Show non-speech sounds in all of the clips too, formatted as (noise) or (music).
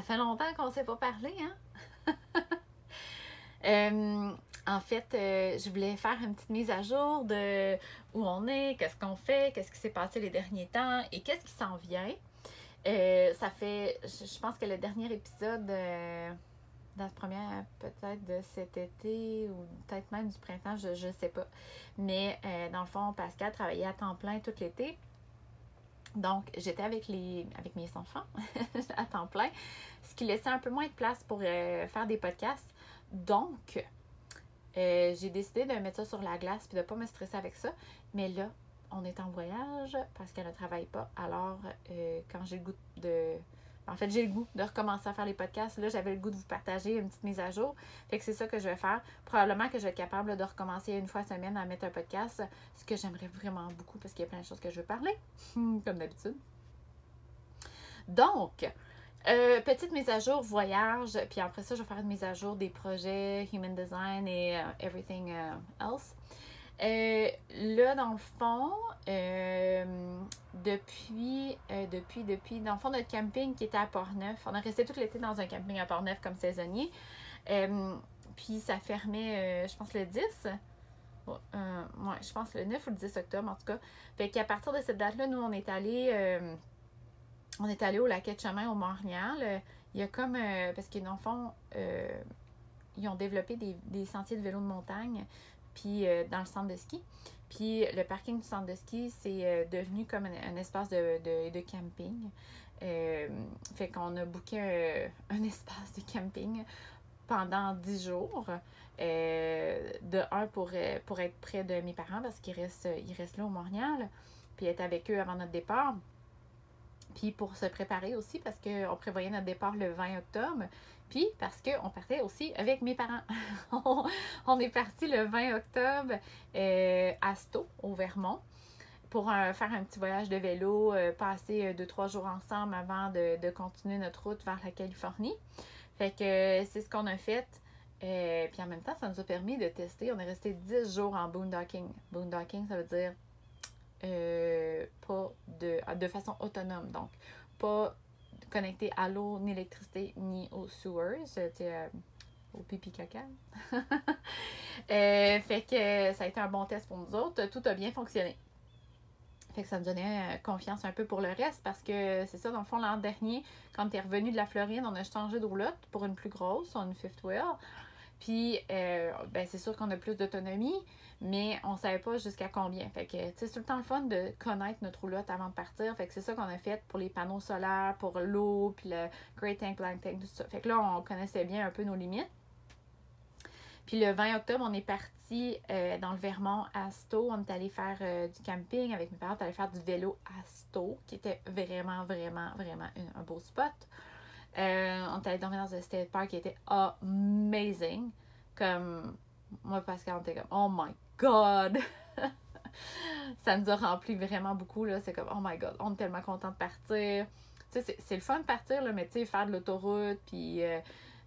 ça fait longtemps qu'on ne s'est pas parlé, hein? (laughs) Euh, en fait, euh, je voulais faire une petite mise à jour de où on est, qu'est-ce qu'on fait, qu'est-ce qui s'est passé les derniers temps et qu'est-ce qui s'en vient. Euh, ça fait, je pense que le dernier épisode, la première peut-être de cet été ou peut-être même du printemps, je ne sais pas. Mais dans le fond, Pascal travaillait à temps plein tout l'été. Donc, j'étais avec mes enfants (laughs) à temps plein, ce qui laissait un peu moins de place pour euh, faire des podcasts. Donc, euh, j'ai décidé de mettre ça sur la glace et de ne pas me stresser avec ça. Mais là, on est en voyage parce qu'elle ne travaille pas. Alors, euh, quand j'ai le goût de en fait, j'ai le goût de recommencer à faire les podcasts. Là, j'avais le goût de vous partager une petite mise à jour. Fait que c'est ça que je vais faire. Probablement que je vais être capable de recommencer une fois semaine à mettre un podcast, ce que j'aimerais vraiment beaucoup parce qu'il y a plein de choses que je veux parler, (laughs) comme d'habitude. Donc, euh, petite mise à jour voyage, puis après ça, je vais faire une mise à jour des projets Human Design et euh, Everything euh, Else. Euh, là, dans le fond, euh, depuis, euh, depuis, depuis, dans le fond, notre camping qui était à Port-Neuf, on a resté tout l'été dans un camping à Port-Neuf comme saisonnier. puis ça fermait, je pense, le 10. ouais, je pense le 9 ou le 10 octobre, en tout cas. Fait qu'à partir de cette date-là, nous, on est allé on est allé au lac de Chemin au Montréal. Il y a comme, parce que dans le fond, ils ont développé des, des, sentiers de vélo de montagne puis euh, dans le centre de ski. Puis le parking du centre de ski, c'est euh, devenu comme un, espace de, camping. Euh, fait qu'on a booké un, (laughs) espace de camping pendant 10 jours. de un, pour, pour être près de mes parents parce qu'ils restent, ils restent là au Montréal. Puis être avec eux avant notre départ. Puis pour se préparer aussi parce qu'on prévoyait notre départ le 20 octobre. Parce qu'on partait aussi avec mes parents. (laughs) on est parti le 20 octobre euh, à Sto, au Vermont, pour faire un petit voyage de vélo, euh, passer euh, deux, trois jours ensemble avant de, continuer notre route vers la Californie. Fait que c'est ce qu'on a fait. puis en même temps, ça nous a permis de tester. On est resté 10 jours en boondocking. Boondocking, ça veut dire pas de, de façon autonome. Donc, pas connecté à l'eau, ni l'électricité, ni aux sewers, euh, au pipi caca. (laughs) Euh, fait que ça a été un bon test pour nous autres. Tout a bien fonctionné. Fait que ça me donnait euh, confiance un peu pour le reste parce que c'est ça, dans le fond, l'an dernier, quand tu es revenu de la Floride, on a changé de roulotte pour une plus grosse, une fifth wheel. Puis, ben, c'est sûr qu'on a plus d'autonomie, mais on savait pas jusqu'à combien. Fait que, c'est tout le temps le fun de connaître notre roulotte avant de partir. Fait que c'est ça qu'on a fait pour les panneaux solaires, pour l'eau, puis le Great Tank, Blank Tank, tout ça. Fait que là, on connaissait bien un peu nos limites. Puis le 20 octobre, on est parti euh, dans le Vermont à Sto. On est allé faire euh, du camping avec mes parents. On est allé faire du vélo à Sto, qui était vraiment, vraiment, vraiment un beau spot. Euh, on est allé dormir dans un state park qui était amazing. Comme moi, Pascal, on était comme, oh my God! (laughs) ça nous a rempli vraiment beaucoup. là C'est comme, oh my God, on est tellement content de partir. C'est le fun de partir, là, mais tu sais, faire de l'autoroute, puis euh,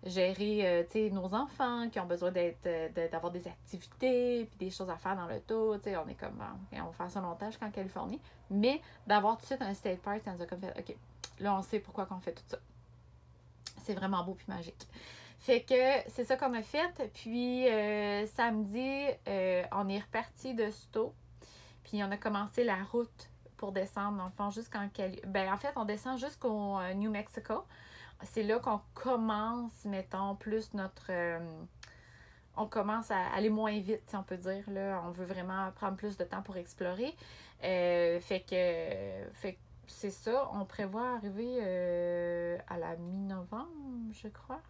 gérer euh, nos enfants qui ont besoin d'avoir des activités, puis des choses à faire dans l'auto. On est comme, on va faire ça longtemps jusqu'en Californie. Mais d'avoir tout de suite un state park, ça nous a comme fait, OK, là, on sait pourquoi qu'on fait tout ça. C'est vraiment beau puis magique. Fait que c'est ça qu'on a fait. Puis euh, samedi, euh, on est reparti de Sto. Puis on a commencé la route pour descendre, dans le fond, jusqu'en Cali. Ben, en fait, on descend jusqu'au euh, New Mexico. C'est là qu'on commence, mettons, plus notre. on commence à aller moins vite, si on peut dire. Là. On veut vraiment prendre plus de temps pour explorer. fait que. Fait c'est ça. On prévoit arriver à la mi-novembre, je crois.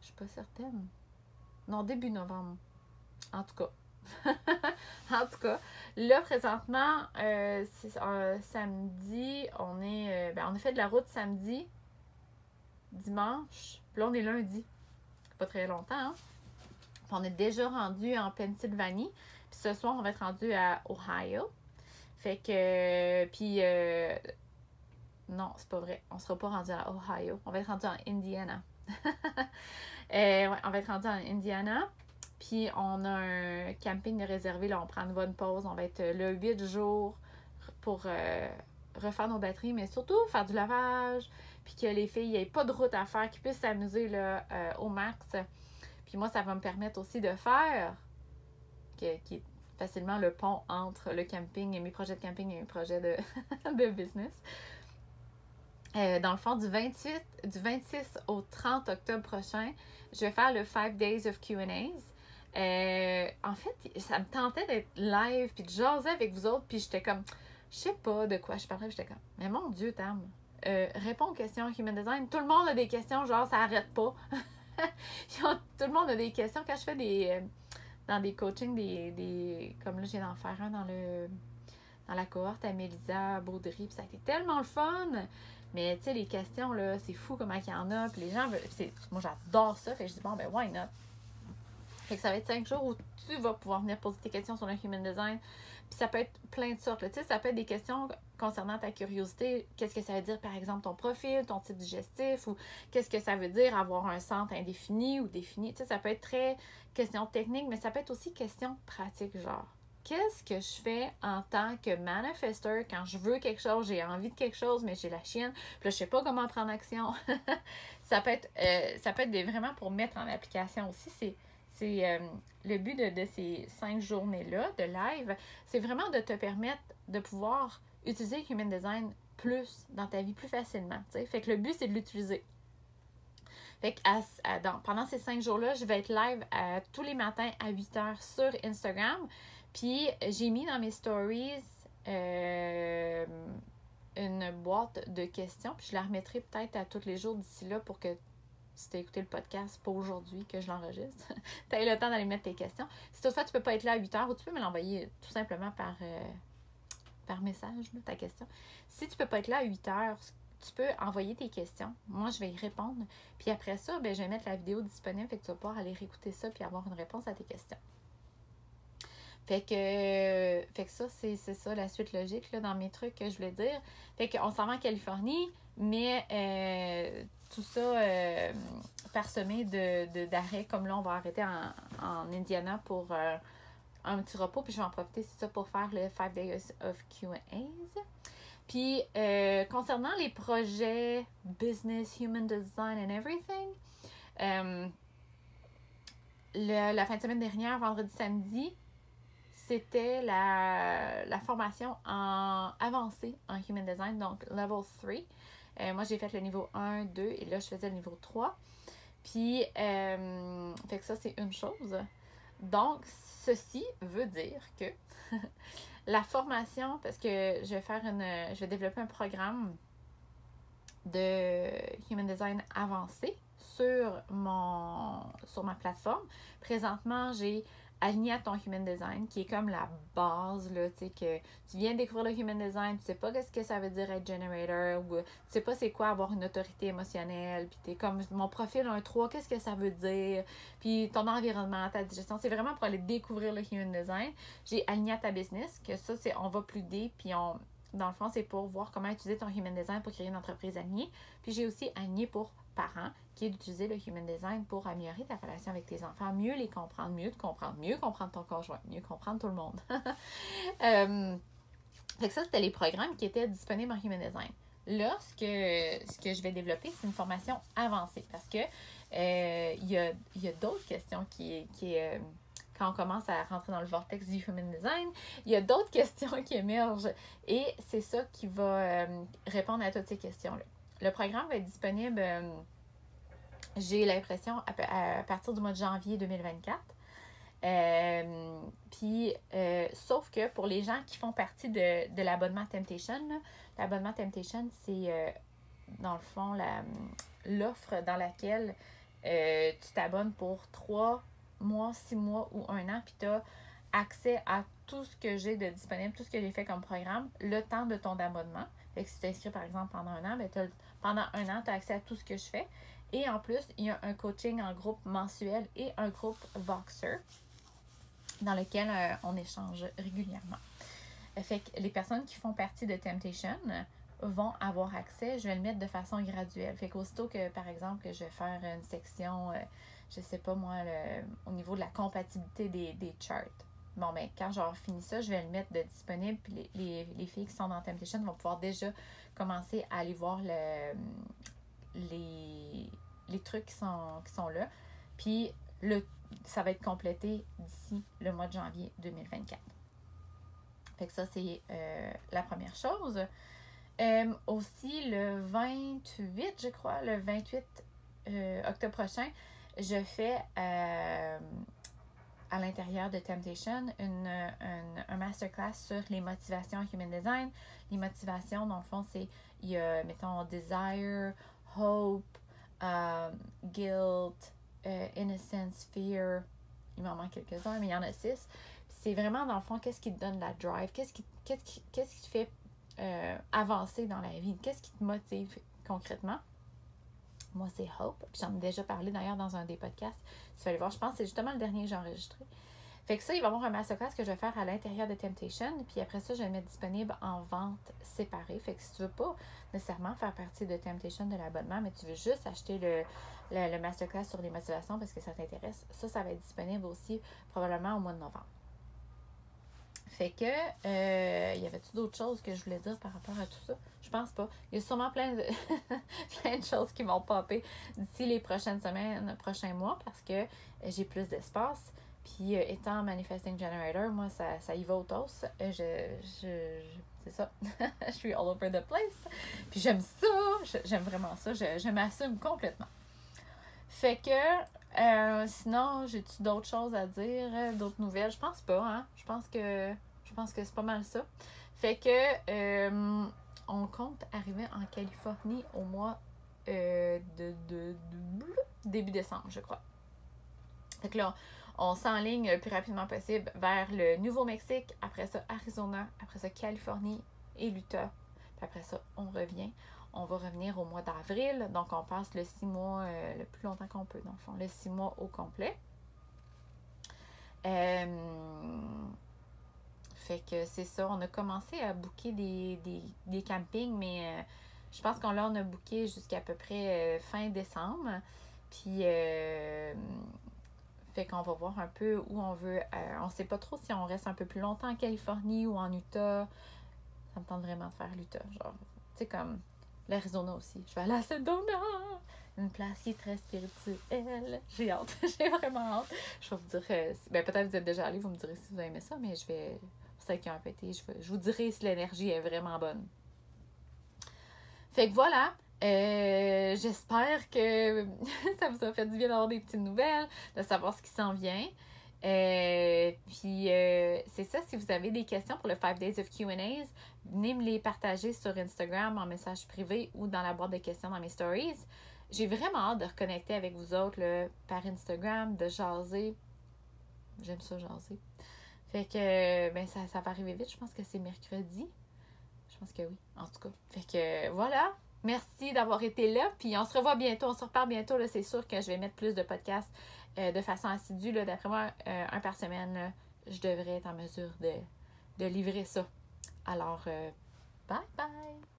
Je suis pas certaine. Non, début novembre. En tout cas. (laughs) en tout cas, là, présentement, euh, c'est un samedi. On est. Euh, ben, on a fait de la route samedi, dimanche. Là, on est lundi. Pas très longtemps, hein? on est déjà rendu en Pennsylvanie. Puis ce soir, on va être rendu à Ohio. Fait que. Puis. Euh, non, c'est pas vrai. On sera pas rendu à Ohio. On va être rendu en Indiana. (laughs) Euh, on va être rendu en Indiana. Puis on a un camping réservé. Là, on prend une bonne pause. On va être là 8 jours pour, euh, refaire nos batteries, mais surtout faire du lavage, puis que les filles n'aient pas de route à faire, qu'ils puissent s'amuser là, euh, au max. Puis moi, ça va me permettre aussi de faire, est facilement le pont entre le camping et mes projets de camping et mes projets de, (laughs) de business. Euh, dans le fond, du 28, du 26 au 30 octobre prochain, je vais faire le 5 Days of Q&As. Euh, en fait, ça me tentait d'être live puis de jaser avec vous autres, puis j'étais comme, je sais pas de quoi je parlais, j'étais comme, mais mon Dieu, Tam, euh, réponds aux questions Human Design. Tout le monde a des questions, genre, ça arrête pas. (laughs) Tout le monde a des questions. Quand je fais des, euh, dans des coachings, des, des, comme là, j'ai d'en faire un dans le dans la cohorte à Mélisa Baudry, puis ça a été tellement le fun. Mais tu sais, les questions, là, c'est fou comment il y en a. Puis les gens veulent. Moi, j'adore ça. Fait je dis, bon, ben, why not? Fait que ça va être cinq jours où tu vas pouvoir venir poser tes questions sur le human design. Puis ça peut être plein de sortes. Tu sais, ça peut être des questions concernant ta curiosité. Qu'est-ce que ça veut dire, par exemple, ton profil, ton type digestif, ou qu'est-ce que ça veut dire avoir un centre indéfini ou défini. Tu sais, ça peut être très question technique, mais ça peut être aussi question pratique, genre qu'est-ce que je fais en tant que manifesteur quand je veux quelque chose, j'ai envie de quelque chose, mais j'ai la chienne, puis là, je sais pas comment prendre action. (laughs) ça peut être, euh, ça peut être vraiment pour mettre en application aussi. C'est, c'est euh, le but de, ces cinq journées-là de live, c'est vraiment de te permettre de pouvoir utiliser Human Design plus dans ta vie plus facilement. Fait que le but, c'est de l'utiliser. Fait que pendant ces cinq jours-là, je vais être live tous les matins à 8 heures sur Instagram. Puis j'ai mis dans mes stories euh, une boîte de questions, puis je la remettrai peut-être à tous les jours d'ici là pour que si tu as écouté le podcast, pas aujourd'hui que je l'enregistre, (laughs) tu as eu le temps d'aller mettre tes questions. Si toutefois tu peux pas être là à 8 heures, ou tu peux me l'envoyer tout simplement par, euh, par message, ta question. Si tu peux pas être là à 8 heures, tu peux envoyer tes questions. Moi, je vais y répondre. Puis après ça, ben, je vais mettre la vidéo disponible, fait que tu vas pouvoir aller réécouter ça puis avoir une réponse à tes questions. Fait que, fait que ça, c'est ça la suite logique là, dans mes trucs que je voulais dire. Fait qu'on s'en va en Californie, mais euh, tout ça euh, parsemé. De, d'arrêts comme là, on va arrêter en, en Indiana pour euh, un petit repos, puis je vais en profiter, ça, pour faire le 5 Days of QAs. Puis, euh, concernant les projets business, human design and everything, le, la fin de semaine dernière, vendredi, samedi, c'était la, formation en avancée en Human Design, donc Level 3. Euh, moi, j'ai fait le niveau 1, 2 et là, je faisais le niveau 3. Puis, euh, fait que ça, c'est une chose. Donc, ceci veut dire que (laughs) la formation, parce que je vais faire une. Je vais développer un programme de Human Design avancé sur mon sur ma plateforme. Présentement, j'ai aligné à ton human design, qui est comme la base, là, tu sais, que tu viens découvrir le human design, tu sais pas qu'est-ce que ça veut dire être generator, ou tu sais pas c'est quoi avoir une autorité émotionnelle, puis t'es comme, mon profil un 3, qu'est-ce que ça veut dire, puis ton environnement, ta digestion, c'est vraiment pour aller découvrir le human design. J'ai aligné à ta business, que ça, c'est, on va plus deep, puis on, dans le fond, c'est pour voir comment utiliser ton human design pour créer une entreprise alignée. Puis j'ai aussi aligné pour parents, qui est d'utiliser le human design pour améliorer ta relation avec tes enfants, mieux les comprendre, mieux te comprendre, mieux comprendre ton conjoint, mieux comprendre tout le monde. (laughs) euh, fait que ça, c'était les programmes qui étaient disponibles en human design. Là, ce que, ce que je vais développer, c'est une formation avancée parce que euh, il y a, y a d'autres questions qui, qui euh, quand on commence à rentrer dans le vortex du human design, il y a d'autres (laughs) questions qui émergent et c'est ça qui va répondre à toutes ces questions-là. Le programme va être disponible, euh, j'ai l'impression, à, partir du mois de janvier 2024. Euh, puis, euh, sauf que pour les gens qui font partie de, l'abonnement Temptation, l'abonnement Temptation, c'est dans le fond l'offre dans laquelle tu t'abonnes pour trois mois, six mois ou un an, puis tu as accès à tout ce que j'ai de disponible, tout ce que j'ai fait comme programme, le temps de ton abonnement. Fait que si tu t'inscris par exemple pendant un an, ben, pendant un an, tu as accès à tout ce que je fais. Et en plus, il y a un coaching en groupe mensuel et un groupe Voxer dans lequel euh, on échange régulièrement. Fait que les personnes qui font partie de Temptation vont avoir accès, je vais le mettre de façon graduelle. Fait qu'aussitôt que, par exemple, que je vais faire une section, euh, je sais pas moi, au niveau de la compatibilité des, des charts bon, ben, quand j'aurai fini ça, je vais le mettre de disponible. Puis les, les, les filles qui sont dans Temptation vont pouvoir déjà commencer à aller voir le, les, les trucs qui sont, qui sont là. Puis le, ça va être complété d'ici le mois de janvier 2024. Fait que ça, c'est euh, la première chose. Euh, aussi, le 28, je crois, le 28 euh, octobre prochain, je fais à l'intérieur de Temptation une, une, un masterclass sur les motivations Human Design. Les motivations, dans le fond, c'est, il y a, mettons, desire, hope, guilt, innocence, fear. Il m'en manque quelques-uns, mais il y en a six. C'est vraiment, dans le fond, qu'est-ce qui te donne la drive, qu'est-ce qui, qu'est-ce qui, qu'est-ce qui te fait euh, avancer dans la vie? Qu'est-ce qui te motive concrètement? Moi, c'est Hope. J'en ai déjà parlé d'ailleurs dans un des podcasts. Tu vas aller voir, je pense que c'est justement le dernier que j'ai enregistré. Fait que ça, il va y avoir un masterclass que je vais faire à l'intérieur de Temptation. Puis après ça, je vais le mettre disponible en vente séparée. Fait que si tu veux pas nécessairement faire partie de Temptation de l'abonnement, mais tu veux juste acheter le, le, le masterclass sur les motivations parce que ça t'intéresse, ça, ça va être disponible aussi probablement au mois de novembre. Fait que, euh, y avait-tu d'autres choses que je voulais dire par rapport à tout ça? Je pense pas. Il y a sûrement plein de, (laughs) plein de choses qui vont popper d'ici les prochaines semaines, prochains mois, parce que j'ai plus d'espace. Puis, euh, étant Manifesting Generator, moi, ça, ça y va au toast. Euh, je, je, c'est ça. (laughs) je suis all over the place. Puis, j'aime ça. J'aime vraiment ça. Je, je m'assume complètement. Fait que, euh, sinon, j'ai-tu d'autres choses à dire, d'autres nouvelles? Je pense pas, hein? Je pense que je pense que c'est pas mal ça. Fait que euh, on compte arriver en Californie au mois euh, de, de, début décembre, je crois. Fait que là, on s'enligne le plus rapidement possible vers le Nouveau-Mexique, après ça Arizona, après ça Californie et l'Utah. Puis après ça, on revient. On va revenir au mois d'avril. Donc, on passe le six mois le plus longtemps qu'on peut, dans le fond, le six mois au complet. Euh, fait que c'est ça, on a commencé à booker des, des, campings, mais euh, je pense qu'on l'a on a booké jusqu'à peu près euh, fin décembre. Puis euh, fait qu'on va voir un peu où on veut. on sait pas trop si on reste un peu plus longtemps en Californie ou en Utah. Ça me tente vraiment de faire l'Utah. Genre, tu sais, comme l'Arizona aussi. Je vais aller à Sedona! Une place qui est très spirituelle. J'ai hâte. (laughs) J'ai vraiment hâte. Je vais vous dire. ben, peut-être vous êtes déjà allé, vous me direz si vous aimez ça, mais je vais ceux qui ont pété, je, je vous dirai si l'énergie est vraiment bonne. Fait que voilà, euh, j'espère que (laughs) ça vous a fait du bien d'avoir des petites nouvelles, de savoir ce qui s'en vient. Euh, puis euh, c'est ça, si vous avez des questions pour le 5 Days of QAs, venez me les partager sur Instagram en message privé ou dans la boîte de questions dans mes stories. J'ai vraiment hâte de reconnecter avec vous autres par Instagram, de jaser. J'aime ça jaser. Fait que, ben, ça, ça va arriver vite. Je pense que c'est mercredi. Je pense que oui, en tout cas. Fait que, voilà. Merci d'avoir été là. Puis on se revoit bientôt. On se reparle bientôt. C'est sûr que je vais mettre plus de podcasts euh, de façon assidue. D'après moi, euh, un par semaine, je devrais être en mesure de, de livrer ça. Alors, euh, bye bye!